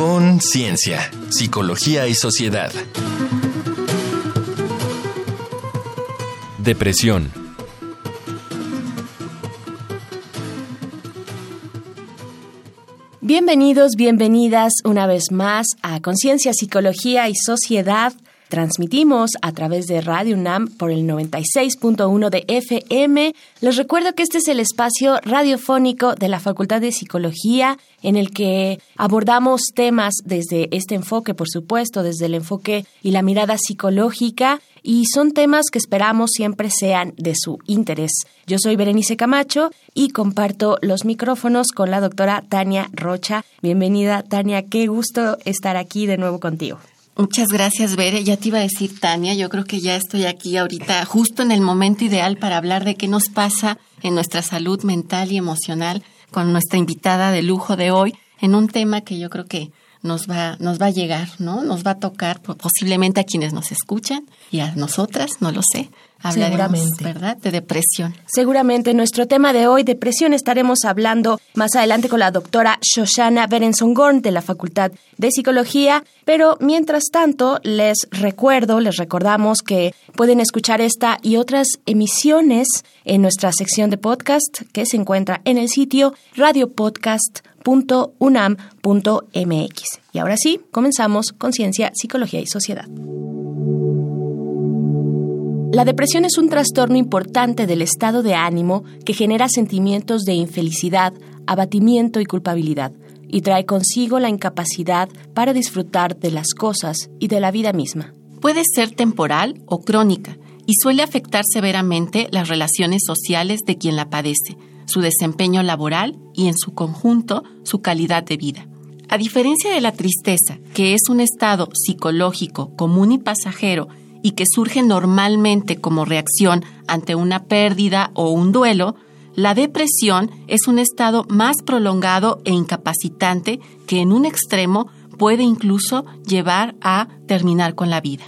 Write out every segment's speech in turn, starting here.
Conciencia, Psicología y Sociedad. Depresión. Bienvenidos, bienvenidas una vez más a Conciencia, Psicología y Sociedad. Transmitimos a través de Radio UNAM por el 96.1 de FM. Les recuerdo que este es el espacio radiofónico de la Facultad de Psicología en el que abordamos temas desde este enfoque, por supuesto, desde el enfoque y la mirada psicológica y son temas que esperamos siempre sean de su interés. Yo soy Berenice Camacho y comparto los micrófonos con la doctora Tania Rocha. Bienvenida, Tania, qué gusto estar aquí de nuevo contigo. Muchas gracias, Bere. Ya te iba a decir, Tania, yo creo que ya estoy aquí ahorita justo en el momento ideal para hablar de qué nos pasa en nuestra salud mental y emocional con nuestra invitada de lujo de hoy en un tema que yo creo que nos va, nos va a llegar, ¿no? Nos va a tocar posiblemente a quienes nos escuchan y a nosotras, no lo sé. Hablaremos, ¿verdad? De depresión. Seguramente nuestro tema de hoy, depresión, estaremos hablando más adelante con la doctora Shoshana Berenson-Gorn de la Facultad de Psicología. Pero mientras tanto, les recuerdo, les recordamos que pueden escuchar esta y otras emisiones en nuestra sección de podcast que se encuentra en el sitio radiopodcast.unam.mx. Y ahora sí, comenzamos con Ciencia, Psicología y Sociedad. La depresión es un trastorno importante del estado de ánimo que genera sentimientos de infelicidad, abatimiento y culpabilidad, y trae consigo la incapacidad para disfrutar de las cosas y de la vida misma. Puede ser temporal o crónica y suele afectar severamente las relaciones sociales de quien la padece, su desempeño laboral y en su conjunto su calidad de vida. A diferencia de la tristeza, que es un estado psicológico común y pasajero y que surge normalmente como reacción ante una pérdida o un duelo, la depresión es un estado más prolongado e incapacitante que en un extremo puede incluso llevar a terminar con la vida.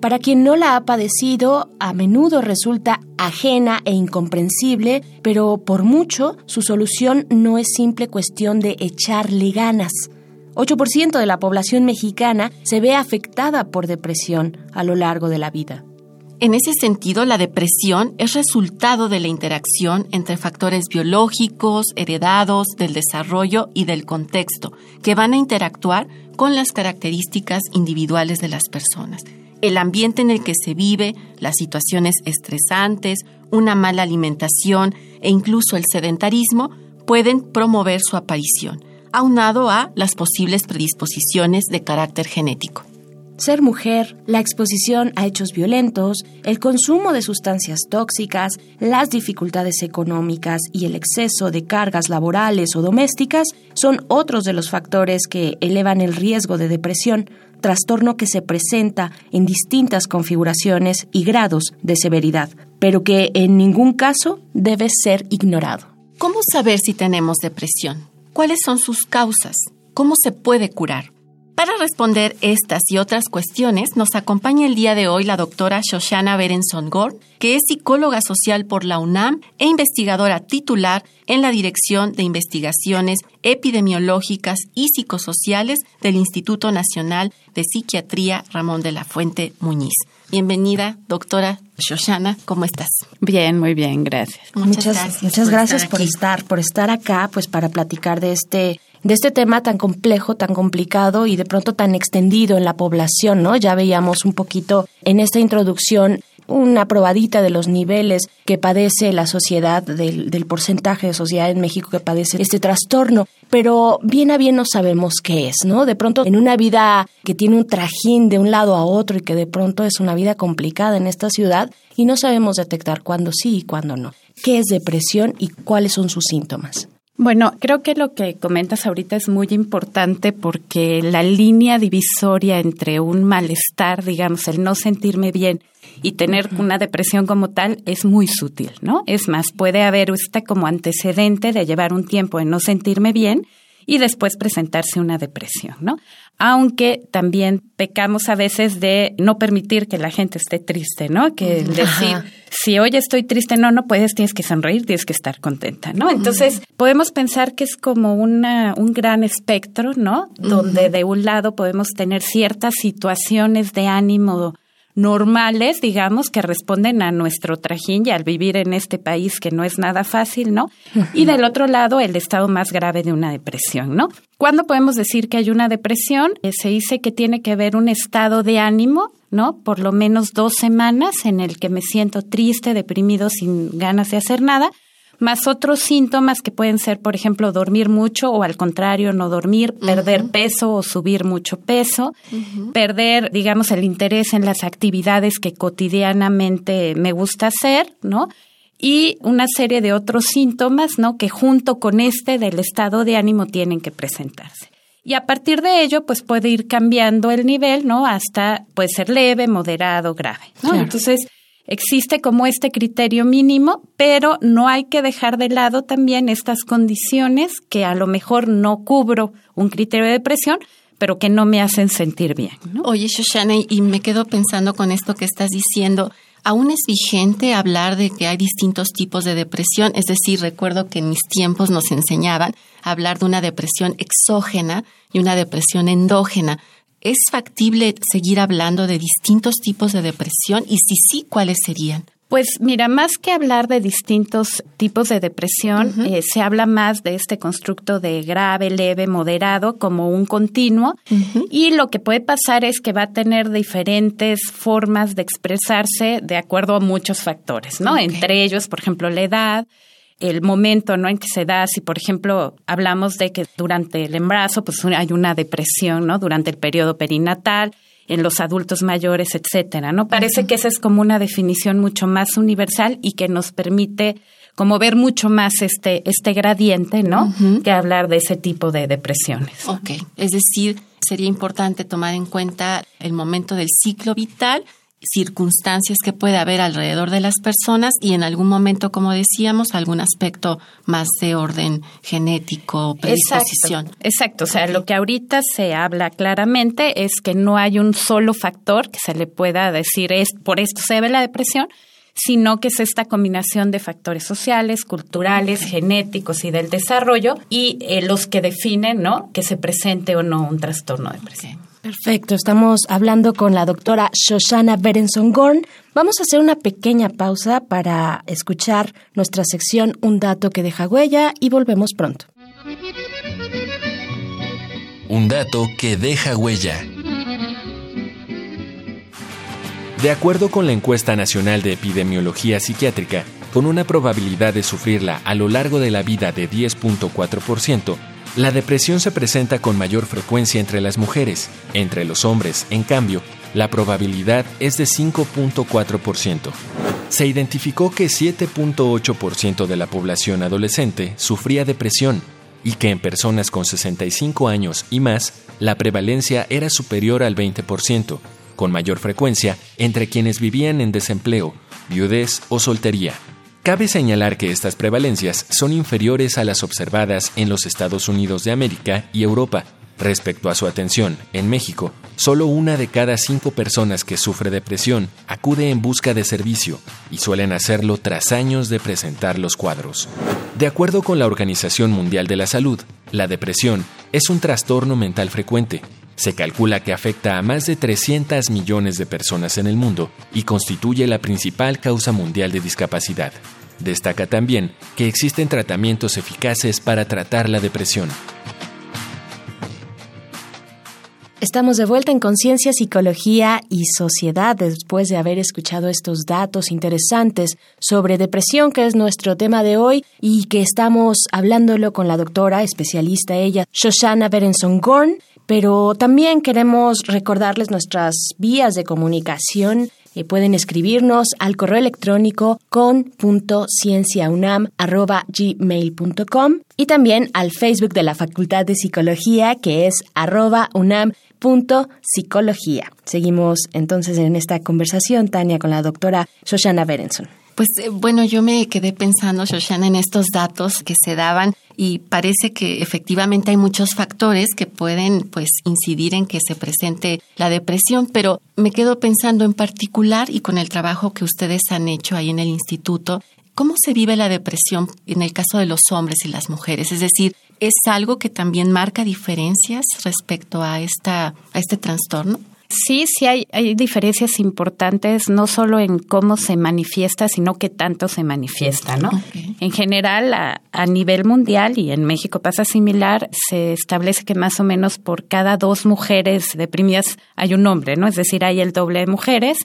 Para quien no la ha padecido, a menudo resulta ajena e incomprensible, pero por mucho su solución no es simple cuestión de echarle ganas. 8% de la población mexicana se ve afectada por depresión a lo largo de la vida. En ese sentido, la depresión es resultado de la interacción entre factores biológicos, heredados, del desarrollo y del contexto, que van a interactuar con las características individuales de las personas. El ambiente en el que se vive, las situaciones estresantes, una mala alimentación e incluso el sedentarismo pueden promover su aparición aunado a las posibles predisposiciones de carácter genético. Ser mujer, la exposición a hechos violentos, el consumo de sustancias tóxicas, las dificultades económicas y el exceso de cargas laborales o domésticas son otros de los factores que elevan el riesgo de depresión, trastorno que se presenta en distintas configuraciones y grados de severidad, pero que en ningún caso debe ser ignorado. ¿Cómo saber si tenemos depresión? ¿Cuáles son sus causas? ¿Cómo se puede curar? Para responder estas y otras cuestiones, nos acompaña el día de hoy la doctora Shoshana Berenson Gore, que es psicóloga social por la UNAM e investigadora titular en la Dirección de Investigaciones Epidemiológicas y Psicosociales del Instituto Nacional de Psiquiatría Ramón de la Fuente Muñiz. Bienvenida, doctora Shoshana, ¿cómo estás? Bien, muy bien, gracias. Muchas, gracias. Muchas gracias por estar, por estar acá, pues para platicar de este de este tema tan complejo, tan complicado y de pronto tan extendido en la población, ¿no? Ya veíamos un poquito en esta introducción una probadita de los niveles que padece la sociedad, del, del, porcentaje de sociedad en México que padece este trastorno, pero bien a bien no sabemos qué es, ¿no? De pronto en una vida que tiene un trajín de un lado a otro y que de pronto es una vida complicada en esta ciudad y no sabemos detectar cuándo sí y cuándo no. ¿Qué es depresión y cuáles son sus síntomas? Bueno, creo que lo que comentas ahorita es muy importante porque la línea divisoria entre un malestar, digamos, el no sentirme bien y tener una depresión como tal es muy sutil, ¿no? Es más, puede haber este como antecedente de llevar un tiempo en no sentirme bien y después presentarse una depresión, ¿no? Aunque también pecamos a veces de no permitir que la gente esté triste, ¿no? Que decir, si hoy estoy triste, no, no puedes, tienes que sonreír, tienes que estar contenta, ¿no? Entonces, podemos pensar que es como una, un gran espectro, ¿no? Donde de un lado podemos tener ciertas situaciones de ánimo normales, digamos, que responden a nuestro trajín y al vivir en este país que no es nada fácil, ¿no? Y del otro lado, el estado más grave de una depresión, ¿no? ¿Cuándo podemos decir que hay una depresión? Eh, se dice que tiene que haber un estado de ánimo, ¿no? Por lo menos dos semanas en el que me siento triste, deprimido, sin ganas de hacer nada más otros síntomas que pueden ser, por ejemplo, dormir mucho o al contrario, no dormir, perder peso o subir mucho peso, perder, digamos, el interés en las actividades que cotidianamente me gusta hacer, ¿no? Y una serie de otros síntomas, ¿no? Que junto con este del estado de ánimo tienen que presentarse. Y a partir de ello, pues puede ir cambiando el nivel, ¿no? Hasta puede ser leve, moderado, grave, ¿no? Entonces, Existe como este criterio mínimo, pero no hay que dejar de lado también estas condiciones que a lo mejor no cubro un criterio de depresión, pero que no me hacen sentir bien. Oye, Shoshana, y me quedo pensando con esto que estás diciendo. ¿Aún es vigente hablar de que hay distintos tipos de depresión? Es decir, recuerdo que en mis tiempos nos enseñaban a hablar de una depresión exógena y una depresión endógena. ¿Es factible seguir hablando de distintos tipos de depresión y si sí, cuáles serían? Pues mira, más que hablar de distintos tipos de depresión, eh, se habla más de este constructo de grave, leve, moderado como un continuo. Y lo que puede pasar es que va a tener diferentes formas de expresarse de acuerdo a muchos factores, ¿no? Entre ellos, por ejemplo, la edad, el momento ¿no? en que se da, si por ejemplo hablamos de que durante el embarazo pues hay una depresión, ¿no? Durante el periodo perinatal, en los adultos mayores, etcétera, ¿no? Parece que esa es como una definición mucho más universal y que nos permite como ver mucho más este, este gradiente, ¿no? Que hablar de ese tipo de depresiones. Ok, es decir, sería importante tomar en cuenta el momento del ciclo vital circunstancias que puede haber alrededor de las personas y en algún momento, como decíamos, algún aspecto más de orden genético, predisposición. Exacto, exacto. o sea, lo que ahorita se habla claramente es que no hay un solo factor que se le pueda decir es por esto se ve la depresión, sino que es esta combinación de factores sociales, culturales, genéticos y del desarrollo y eh, los que definen, ¿no? Que se presente o no un trastorno depresivo. Perfecto, estamos hablando con la doctora Shoshana Berenson Gorn. Vamos a hacer una pequeña pausa para escuchar nuestra sección Un dato que deja huella y volvemos pronto. Un dato que deja huella. De acuerdo con la encuesta nacional de epidemiología psiquiátrica, con una probabilidad de sufrirla a lo largo de la vida de 10.4%, la depresión se presenta con mayor frecuencia entre las mujeres. Entre los hombres, en cambio, la probabilidad es de 5.4%. Se identificó que 7.8% de la población adolescente sufría depresión y que en personas con 65 años y más la prevalencia era superior al 20%, con mayor frecuencia entre quienes vivían en desempleo, viudez o soltería. Cabe señalar que estas prevalencias son inferiores a las observadas en los Estados Unidos de América y Europa. Respecto a su atención, en México, solo una de cada cinco personas que sufre depresión acude en busca de servicio y suelen hacerlo tras años de presentar los cuadros. De acuerdo con la Organización Mundial de la Salud, la depresión es un trastorno mental frecuente se calcula que afecta a más de 300 millones de personas en el mundo y constituye la principal causa mundial de discapacidad. Destaca también que existen tratamientos eficaces para tratar la depresión. Estamos de vuelta en Conciencia, Psicología y Sociedad después de haber escuchado estos datos interesantes sobre depresión, que es nuestro tema de hoy y que estamos hablándolo con la doctora especialista ella, Shoshana Berenson Gorn, pero también queremos recordarles nuestras vías de comunicación. Eh, pueden escribirnos al correo electrónico con.cienciaunam.gmail.com y también al Facebook de la Facultad de Psicología que es arroba unam.psicología. Seguimos entonces en esta conversación, Tania, con la doctora Shoshana Berenson. Pues eh, bueno, yo me quedé pensando, Shoshana, en estos datos que se daban y parece que efectivamente hay muchos factores que pueden pues incidir en que se presente la depresión, pero me quedo pensando en particular y con el trabajo que ustedes han hecho ahí en el instituto, ¿cómo se vive la depresión en el caso de los hombres y las mujeres? Es decir, ¿es algo que también marca diferencias respecto a esta a este trastorno? Sí, sí hay, hay diferencias importantes, no solo en cómo se manifiesta, sino que tanto se manifiesta, ¿no? En general, a, a, nivel mundial, y en México pasa similar, se establece que más o menos por cada dos mujeres deprimidas hay un hombre, ¿no? Es decir, hay el doble de mujeres.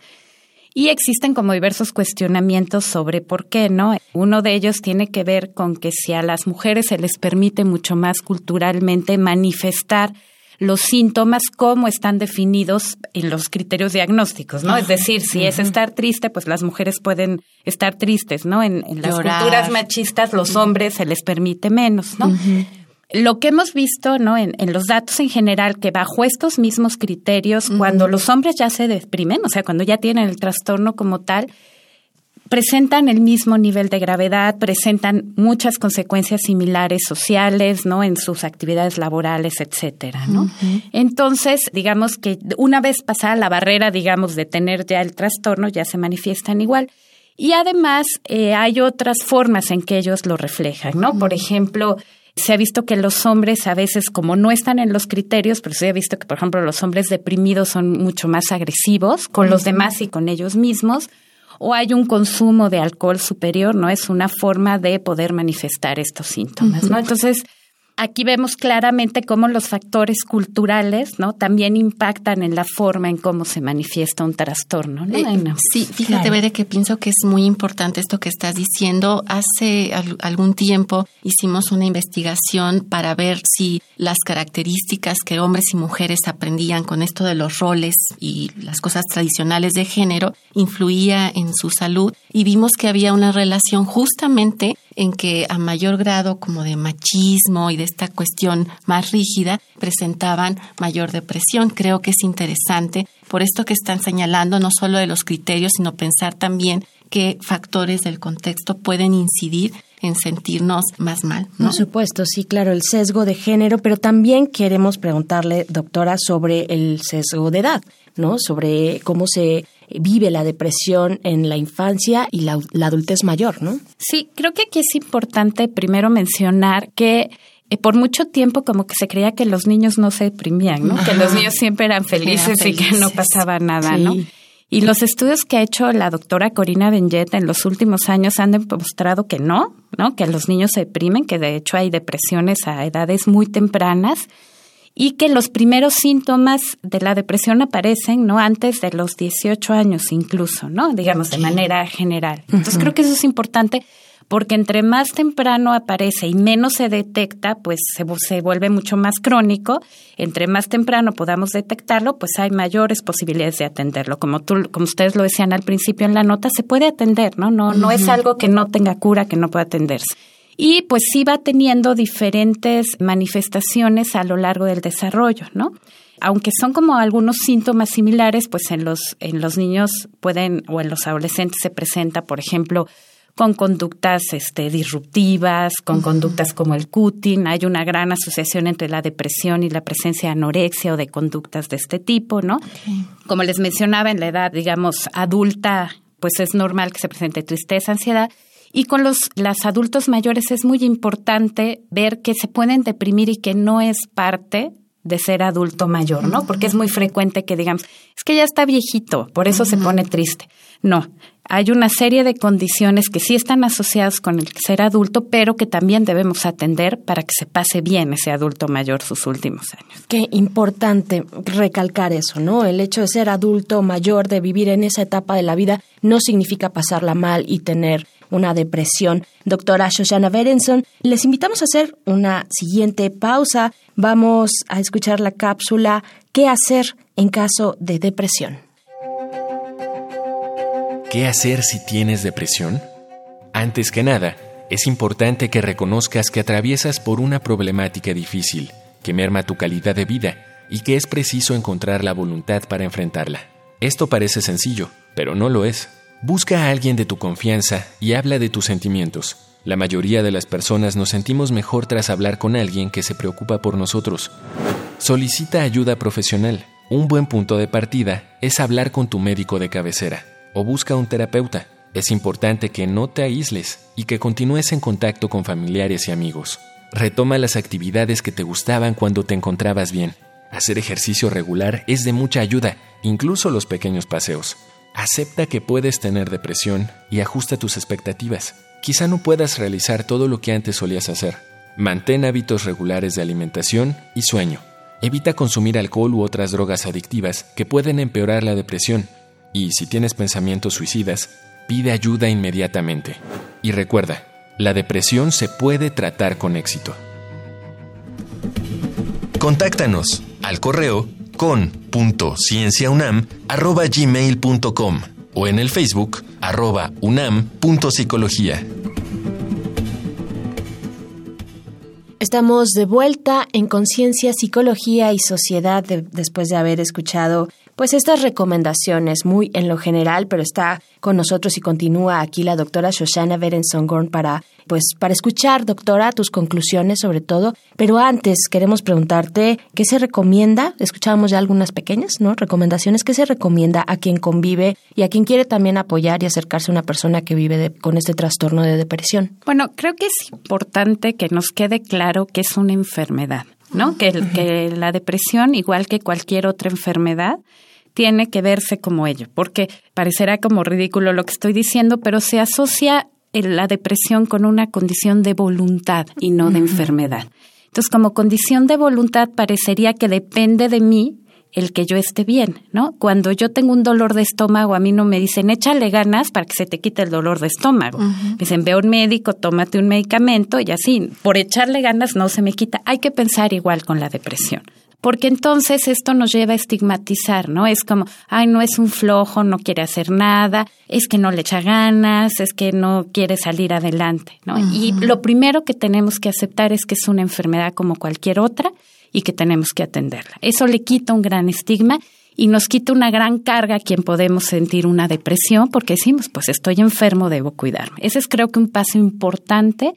Y existen como diversos cuestionamientos sobre por qué, ¿no? Uno de ellos tiene que ver con que si a las mujeres se les permite mucho más culturalmente manifestar los síntomas, cómo están definidos en los criterios diagnósticos, ¿no? Es decir, si es estar triste, pues las mujeres pueden estar tristes, ¿no? En, las culturas machistas, los hombres se les permite menos, ¿no? Lo que hemos visto, ¿no? En, en, los datos en general, que bajo estos mismos criterios, cuando los hombres ya se deprimen, o sea, cuando ya tienen el trastorno como tal, presentan el mismo nivel de gravedad, presentan muchas consecuencias similares sociales, ¿no? En sus actividades laborales, etcétera, ¿no? Entonces, digamos que una vez pasada la barrera, digamos, de tener ya el trastorno, ya se manifiestan igual. Y además, eh, hay otras formas en que ellos lo reflejan, ¿no? Por ejemplo, se ha visto que los hombres a veces, como no están en los criterios, pero se ha visto que, por ejemplo, los hombres deprimidos son mucho más agresivos con los demás y con ellos mismos o hay un consumo de alcohol superior, ¿no? Es una forma de poder manifestar estos síntomas, ¿no? Entonces, Aquí vemos claramente cómo los factores culturales, ¿no? También impactan en la forma en cómo se manifiesta un trastorno. ¿no? Eh, sí, fíjate, Bede, que pienso que es muy importante esto que estás diciendo. Hace algún tiempo hicimos una investigación para ver si las características que hombres y mujeres aprendían con esto de los roles y las cosas tradicionales de género influía en su salud y vimos que había una relación justamente en que a mayor grado como de machismo y de esta cuestión más rígida presentaban mayor depresión. Creo que es interesante por esto que están señalando, no solo de los criterios, sino pensar también qué factores del contexto pueden incidir en sentirnos más mal. Por supuesto, sí, claro, el sesgo de género, pero también queremos preguntarle, doctora, sobre el sesgo de edad, ¿no? Sobre cómo se vive la depresión en la infancia y la, adultez mayor, ¿no? Sí, creo que aquí es importante primero mencionar que eh, por mucho tiempo como que se creía que los niños no se deprimían, ¿no? Que los niños siempre eran felices, y que no pasaba nada, ¿no? Y los estudios que ha hecho la doctora Corina Benjet en los últimos años han demostrado que no, ¿no? Que los niños se deprimen, que de hecho hay depresiones a edades muy tempranas y que los primeros síntomas de la depresión aparecen, ¿no? Antes de los 18 años incluso, ¿no? Digamos, de manera general. Entonces creo que eso es importante porque entre más temprano aparece y menos se detecta, pues se, se, vuelve mucho más crónico. Entre más temprano podamos detectarlo, pues hay mayores posibilidades de atenderlo. Como tú, como ustedes lo decían al principio en la nota, se puede atender, ¿no? No, no es algo que no tenga cura, que no pueda atenderse y pues sí va teniendo diferentes manifestaciones a lo largo del desarrollo, ¿no? Aunque son como algunos síntomas similares, pues en los, en los niños pueden o en los adolescentes se presenta, por ejemplo, con conductas este, disruptivas, con conductas como el cutting. Hay una gran asociación entre la depresión y la presencia de anorexia o de conductas de este tipo, ¿no? Como les mencionaba, en la edad, digamos, adulta, pues es normal que se presente tristeza, ansiedad. Y con los las adultos mayores es muy importante ver que se pueden deprimir y que no es parte de ser adulto mayor, ¿no? Porque es muy frecuente que digamos, es que ya está viejito, por eso se pone triste. No, hay una serie de condiciones que sí están asociadas con el ser adulto, pero que también debemos atender para que se pase bien ese adulto mayor sus últimos años. Qué importante recalcar eso, ¿no? El hecho de ser adulto mayor, de vivir en esa etapa de la vida, no significa pasarla mal y tener una depresión. Doctora Shoshana Berenson, les invitamos a hacer una siguiente pausa. Vamos a escuchar la cápsula ¿Qué hacer en caso de depresión? ¿Qué hacer si tienes depresión? Antes que nada, es importante que reconozcas que atraviesas por una problemática difícil, que merma tu calidad de vida y que es preciso encontrar la voluntad para enfrentarla. Esto parece sencillo, pero no lo es. Busca a alguien de tu confianza y habla de tus sentimientos. La mayoría de las personas nos sentimos mejor tras hablar con alguien que se preocupa por nosotros. Solicita ayuda profesional. Un buen punto de partida es hablar con tu médico de cabecera o busca un terapeuta. Es importante que no te aísles y que continúes en contacto con familiares y amigos. Retoma las actividades que te gustaban cuando te encontrabas bien. Hacer ejercicio regular es de mucha ayuda, incluso los pequeños paseos. Acepta que puedes tener depresión y ajusta tus expectativas. Quizá no puedas realizar todo lo que antes solías hacer. Mantén hábitos regulares de alimentación y sueño. Evita consumir alcohol u otras drogas adictivas que pueden empeorar la depresión. Y si tienes pensamientos suicidas, pide ayuda inmediatamente. Y recuerda, la depresión se puede tratar con éxito. Contáctanos al correo con.cienciaunam.gmail.com o en el Facebook arroba unam.psicología. Estamos de vuelta en Conciencia, Psicología y Sociedad después de haber escuchado pues estas recomendaciones muy en lo general, pero está con nosotros y continúa aquí la doctora Shoshana Berensongorn para pues para escuchar, doctora, tus conclusiones sobre todo. Pero antes queremos preguntarte qué se recomienda. Escuchábamos ya algunas pequeñas, ¿no? Recomendaciones. ¿Qué se recomienda a quien convive y a quien quiere también apoyar y acercarse a una persona que vive con este trastorno de depresión? Bueno, creo que es importante que nos quede claro que es una enfermedad. ¿No? Que, que la depresión, igual que cualquier otra enfermedad, tiene que verse como ello, porque parecerá como ridículo lo que estoy diciendo, pero se asocia la depresión con una condición de voluntad y no de enfermedad. Entonces, como condición de voluntad parecería que depende de mí el que yo esté bien, ¿no? Cuando yo tengo un dolor de estómago, a mí no me dicen, échale ganas para que se te quite el dolor de estómago. Me dicen, ve a un médico, tómate un medicamento y así, por echarle ganas no se me quita. Hay que pensar igual con la depresión porque entonces esto nos lleva a estigmatizar, ¿no? Es como, ay, no es un flojo, no quiere hacer nada, es que no le echa ganas, es que no quiere salir adelante, ¿no? Y lo primero que tenemos que aceptar es que es una enfermedad como cualquier otra y que tenemos que atenderla. Eso le quita un gran estigma y nos quita una gran carga a quien podemos sentir una depresión porque decimos, pues estoy enfermo, debo cuidarme. Ese es creo que un paso importante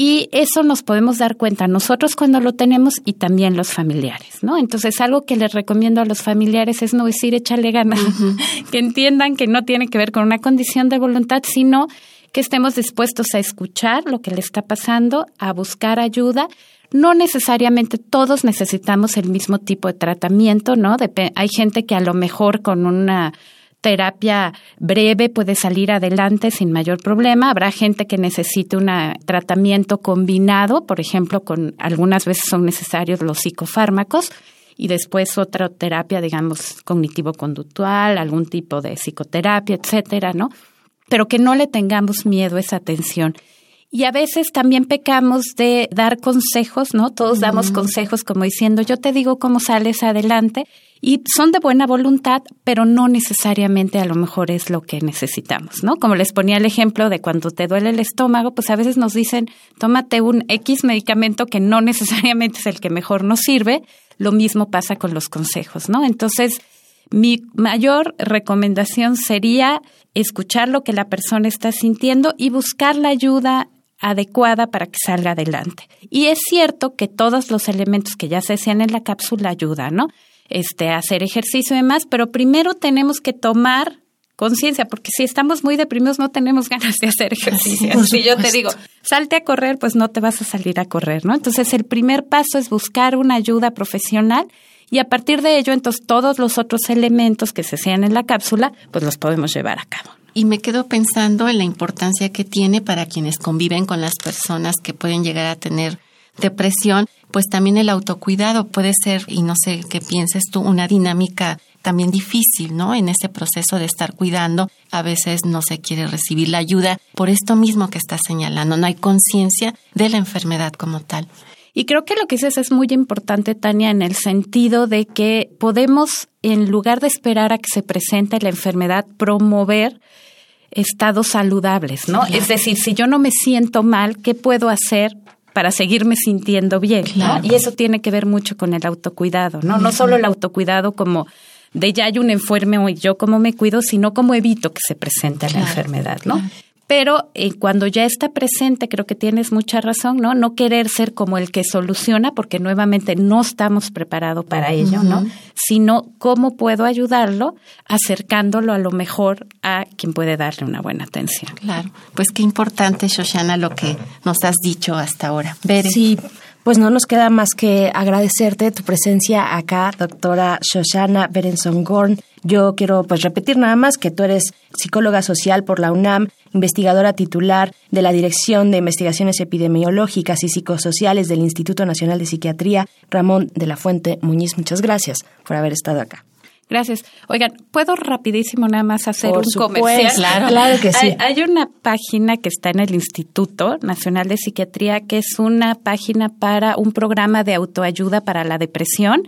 y eso nos podemos dar cuenta nosotros cuando lo tenemos y también los familiares, ¿no? Entonces, algo que les recomiendo a los familiares es no decir échale ganas, que entiendan que no tiene que ver con una condición de voluntad, sino que estemos dispuestos a escuchar lo que le está pasando, a buscar ayuda. No necesariamente todos necesitamos el mismo tipo de tratamiento, ¿no? hay gente que a lo mejor con una terapia breve puede salir adelante sin mayor problema. Habrá gente que necesite un tratamiento combinado, por ejemplo, con algunas veces son necesarios los psicofármacos y después otra terapia, digamos, cognitivo-conductual, algún tipo de psicoterapia, etcétera, ¿no? Pero que no le tengamos miedo a esa atención. Y a veces también pecamos de dar consejos, ¿no? Todos damos consejos como diciendo, yo te digo cómo sales adelante y son de buena voluntad, pero no necesariamente a lo mejor es lo que necesitamos, ¿no? Como les ponía el ejemplo de cuando te duele el estómago, pues a veces nos dicen, tómate un X medicamento que no necesariamente es el que mejor nos sirve. Lo mismo pasa con los consejos, ¿no? Entonces, mi mayor recomendación sería escuchar lo que la persona está sintiendo y buscar la ayuda adecuada para que salga adelante. Y es cierto que todos los elementos que ya se decían en la cápsula ayudan, ¿no? este, hacer ejercicio y demás, pero primero tenemos que tomar conciencia, porque si estamos muy deprimidos no tenemos ganas de hacer ejercicio. si yo te digo, salte a correr, pues no te vas a salir a correr, ¿no? Entonces el primer paso es buscar una ayuda profesional y a partir de ello, entonces todos los otros elementos que se sean en la cápsula, pues los podemos llevar a cabo. Y me quedo pensando en la importancia que tiene para quienes conviven con las personas que pueden llegar a tener depresión, pues también el autocuidado puede ser, y no sé qué pienses tú, una dinámica también difícil, ¿no? En ese proceso de estar cuidando, a veces no se quiere recibir la ayuda por esto mismo que estás señalando, no hay conciencia de la enfermedad como tal. Y creo que lo que dices es muy importante, Tania, en el sentido de que podemos, en lugar de esperar a que se presente la enfermedad, promover estados saludables, ¿no? Es decir, si yo no me siento mal, ¿qué puedo hacer para seguirme sintiendo bien. Y eso tiene que ver mucho con el autocuidado, ¿no? No solo el autocuidado como de ya hay un enfermo y yo cómo me cuido, sino cómo evito que se presente la enfermedad, ¿no? Pero eh, cuando ya está presente, creo que tienes mucha razón, ¿no? No querer ser como el que soluciona, porque nuevamente no estamos preparados para ello, ¿no? Sino cómo puedo ayudarlo acercándolo a lo mejor a quien puede darle una buena atención. Claro, pues qué importante, Shoshana, lo que nos has dicho hasta ahora. Sí, pues no nos queda más que agradecerte tu presencia acá, doctora Shoshana Berenson Gorn. Yo quiero pues repetir nada más que tú eres psicóloga social por la UNAM, investigadora titular de la Dirección de Investigaciones Epidemiológicas y Psicosociales del Instituto Nacional de Psiquiatría, Ramón de la Fuente Muñiz. Muchas gracias por haber estado acá. Gracias. Oigan, ¿puedo rapidísimo nada más hacer un comercial? Claro, claro que sí. Hay, hay, una página que está en el Instituto Nacional de Psiquiatría que es una página para un programa de autoayuda para la depresión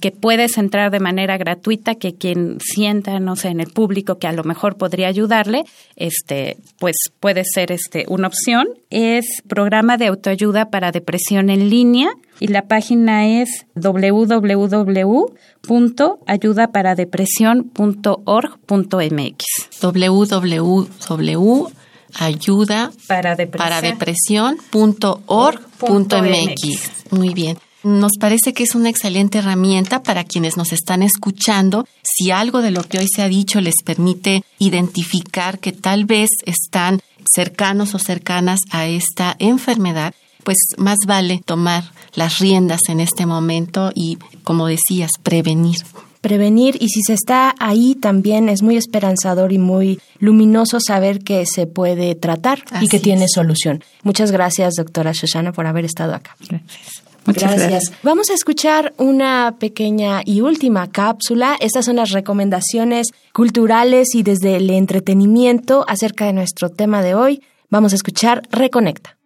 que puedes entrar de manera gratuita, que quien sienta, no sé, en el público que a lo mejor podría ayudarle, este, pues puede ser este una opción. Es programa de autoayuda para depresión en línea y la página es www.ayudaparadepresión.org.mx. www.ayudaparadepresión.org.mx. Muy bien. Nos parece que es una excelente herramienta para quienes nos están escuchando. Si algo de lo que hoy se ha dicho les permite identificar que tal vez están cercanos o cercanas a esta enfermedad, pues más vale tomar las riendas en este momento y, como decías, prevenir prevenir y si se está ahí también es muy esperanzador y muy luminoso saber que se puede tratar y que tiene solución. Muchas gracias, doctora Shoshana, por haber estado acá. Gracias. Muchas gracias. Vamos a escuchar una pequeña y última cápsula. Estas son las recomendaciones culturales y desde el entretenimiento acerca de nuestro tema de hoy. Vamos a escuchar Reconecta.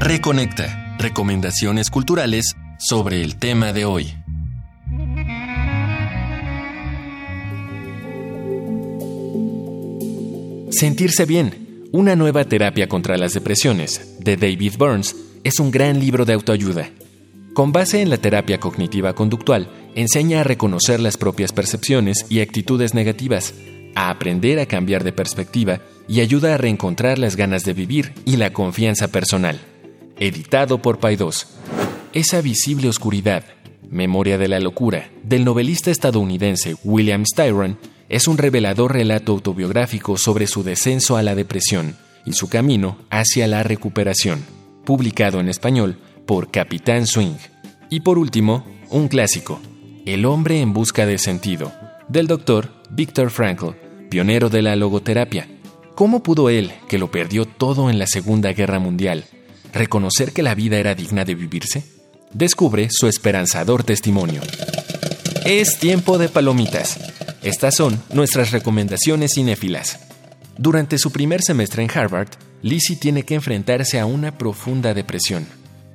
Reconecta. Recomendaciones culturales sobre el tema de hoy. Sentirse bien. Una nueva terapia contra las depresiones, de David Burns, es un gran libro de autoayuda. Con base en la terapia cognitiva conductual, enseña a reconocer las propias percepciones y actitudes negativas, a aprender a cambiar de perspectiva y ayuda a reencontrar las ganas de vivir y la confianza personal. Editado por Paidós. Esa visible oscuridad, Memoria de la locura, del novelista estadounidense William Styron, es un revelador relato autobiográfico sobre su descenso a la depresión y su camino hacia la recuperación publicado en español por Capitán Swing. Y por último, un clásico, El hombre en busca de sentido, del doctor Viktor Frankl, pionero de la logoterapia. ¿Cómo pudo él, que lo perdió todo en la Segunda Guerra Mundial, reconocer que la vida era digna de vivirse? Descubre su esperanzador testimonio. Es tiempo de palomitas. Estas son nuestras recomendaciones cinéfilas. Durante su primer semestre en Harvard, Lizzie tiene que enfrentarse a una profunda depresión.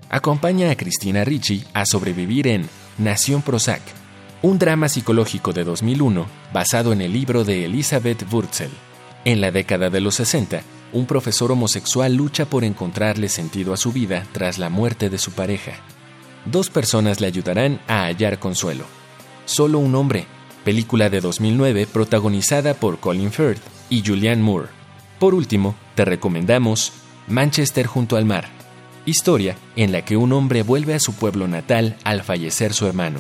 Acompaña a Cristina Ricci a sobrevivir en Nación Prozac, un drama psicológico de 2001 basado en el libro de Elizabeth Wurzel. En la década de los 60, un profesor homosexual lucha por encontrarle sentido a su vida tras la muerte de su pareja. Dos personas le ayudarán a hallar consuelo. Solo un hombre, película de 2009 protagonizada por Colin Firth y Julianne Moore. Por último, te recomendamos Manchester junto al mar, historia en la que un hombre vuelve a su pueblo natal al fallecer su hermano.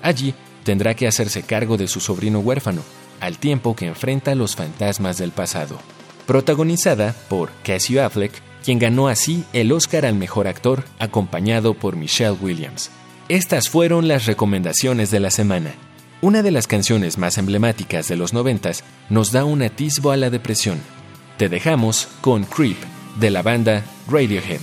Allí tendrá que hacerse cargo de su sobrino huérfano, al tiempo que enfrenta los fantasmas del pasado. Protagonizada por Cassie Affleck, quien ganó así el Oscar al mejor actor, acompañado por Michelle Williams. Estas fueron las recomendaciones de la semana. Una de las canciones más emblemáticas de los noventas nos da un atisbo a la depresión te dejamos con Creep de la banda Radiohead.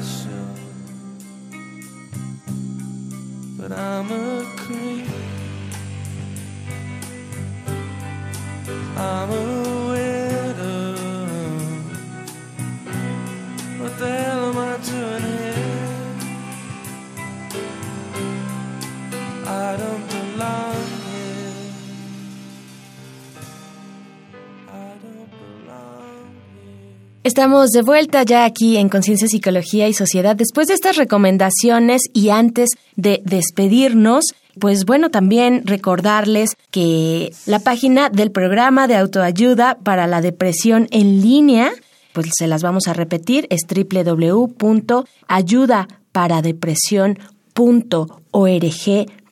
Special, but I'm a creep. I'm a Estamos de vuelta ya aquí en Conciencia, Psicología y Sociedad después de estas recomendaciones y antes de despedirnos. Pues bueno, también recordarles que la página del programa de autoayuda para la depresión en línea, pues se las vamos a repetir, es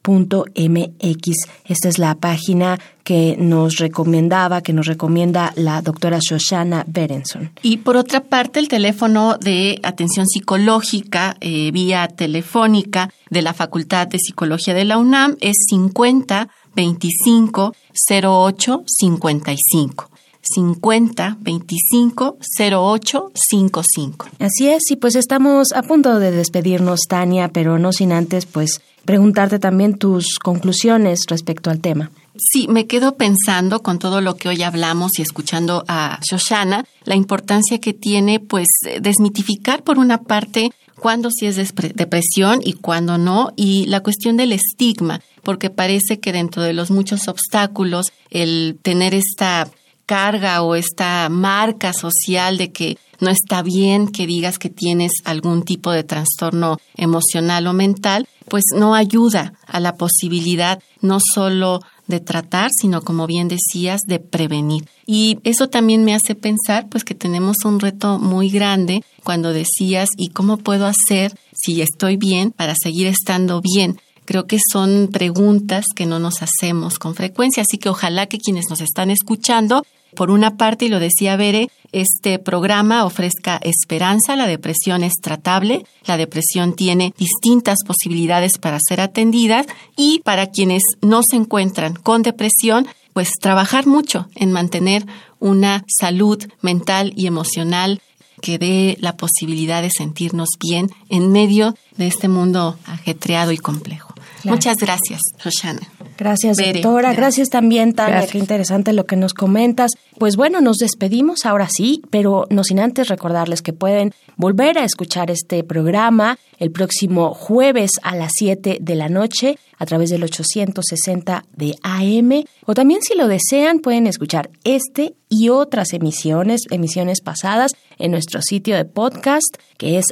www.ayudaparadepresión.org.mx. Esta es la página que nos recomendaba, que nos recomienda la doctora Shoshana Berenson. Y por otra parte, el teléfono de atención psicológica eh, vía telefónica de la Facultad de Psicología de la UNAM es 50 25 08 55. 50 25 08 55. Así es, y pues estamos a punto de despedirnos, Tania, pero no sin antes, pues, preguntarte también tus conclusiones respecto al tema. Sí, me quedo pensando con todo lo que hoy hablamos y escuchando a Shoshana, la importancia que tiene, pues, desmitificar por una parte cuándo sí es depresión y cuándo no, y la cuestión del estigma, porque parece que dentro de los muchos obstáculos, el tener esta carga o esta marca social de que no está bien que digas que tienes algún tipo de trastorno emocional o mental, pues no ayuda a la posibilidad no solo de tratar, sino como bien decías, de prevenir. Y eso también me hace pensar pues que tenemos un reto muy grande cuando decías ¿y cómo puedo hacer si estoy bien para seguir estando bien? Creo que son preguntas que no nos hacemos con frecuencia, así que ojalá que quienes nos están escuchando por una parte, y lo decía Bere, este programa ofrezca esperanza, la depresión es tratable, la depresión tiene distintas posibilidades para ser atendida y para quienes no se encuentran con depresión, pues trabajar mucho en mantener una salud mental y emocional que dé la posibilidad de sentirnos bien en medio de este mundo ajetreado y complejo. Muchas gracias, Roshana. Gracias, doctora. Gracias, también, Tania. Qué interesante lo que nos comentas. Pues bueno, nos despedimos ahora sí, pero no sin antes recordarles que pueden volver a escuchar este programa el próximo jueves a las 7 de la noche a través del 860 de AM o también si lo desean pueden escuchar este y otras emisiones, emisiones pasadas en nuestro sitio de podcast que es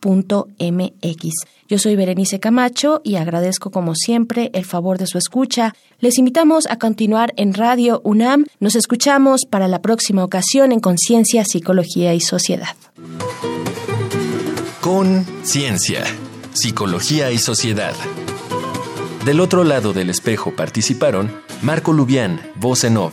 radiopodcast.unam.mx. Yo soy Berenice Camacho y agradezco como siempre el favor de su escucha. Les invitamos a continuar en Radio UNAM. Nos escuchamos para la próxima ocasión en Conciencia, Psicología y Sociedad. Con Ciencia, Psicología y Sociedad. Del otro lado del espejo participaron Marco Lubián, voz en off,